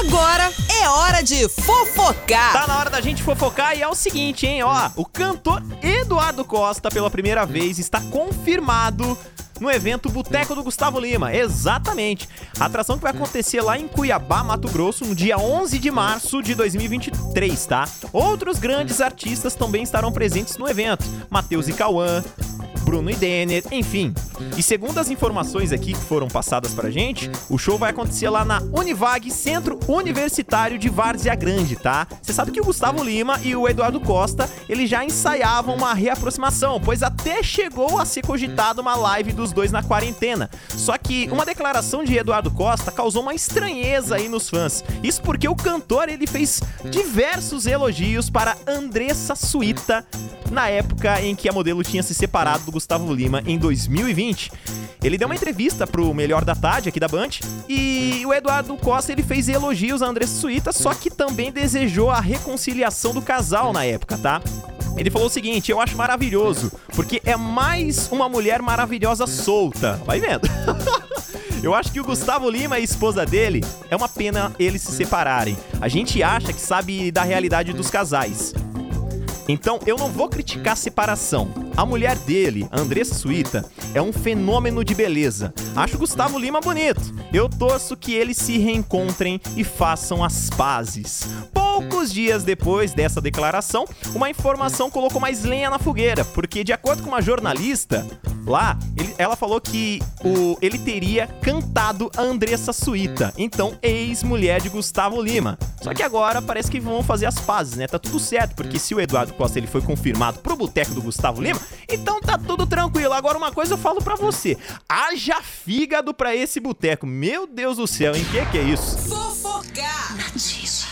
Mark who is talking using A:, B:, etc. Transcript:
A: Agora é hora de fofocar.
B: Tá na hora da gente fofocar e é o seguinte, hein, ó. O cantor Eduardo Costa, pela primeira vez, está confirmado no evento Boteco do Gustavo Lima. Exatamente. A atração que vai acontecer lá em Cuiabá, Mato Grosso, no dia 11 de março de 2023, tá? Outros grandes artistas também estarão presentes no evento. Matheus e Cauã, Bruno e Denner, enfim. E segundo as informações aqui que foram passadas pra gente, o show vai acontecer lá na Univag, Centro Universitário de Várzea Grande, tá? Você sabe que o Gustavo Lima e o Eduardo Costa, eles já ensaiavam uma reaproximação, pois até chegou a ser cogitada uma live dos dois na quarentena. Só que uma declaração de Eduardo Costa causou uma estranheza aí nos fãs. Isso porque o cantor, ele fez diversos elogios para Andressa Suíta na época em que a modelo tinha se separado do Gustavo Lima em 2020. Ele deu uma entrevista pro Melhor da Tarde aqui da Band e o Eduardo Costa ele fez elogios a Andressa Suíta, só que também desejou a reconciliação do casal na época, tá? Ele falou o seguinte: eu acho maravilhoso, porque é mais uma mulher maravilhosa solta. Vai vendo. Eu acho que o Gustavo Lima e a esposa dele é uma pena eles se separarem. A gente acha que sabe da realidade dos casais. Então eu não vou criticar a separação. A mulher dele, Andressa Suíta, é um fenômeno de beleza. Acho Gustavo Lima bonito. Eu torço que eles se reencontrem e façam as pazes. Poucos dias depois dessa declaração, uma informação colocou mais lenha na fogueira, porque de acordo com uma jornalista, lá, ele, ela falou que o, ele teria cantado a Andressa Suíta, então ex-mulher de Gustavo Lima. Só que agora parece que vão fazer as pazes, né? Tá tudo certo, porque se o Eduardo Costa ele foi confirmado pro boteco do Gustavo Lima, então tá tudo tranquilo. Agora uma coisa eu falo para você, haja fígado para esse boteco. Meu Deus do céu, hein? Que que é isso?
A: Fofocar. Nativa.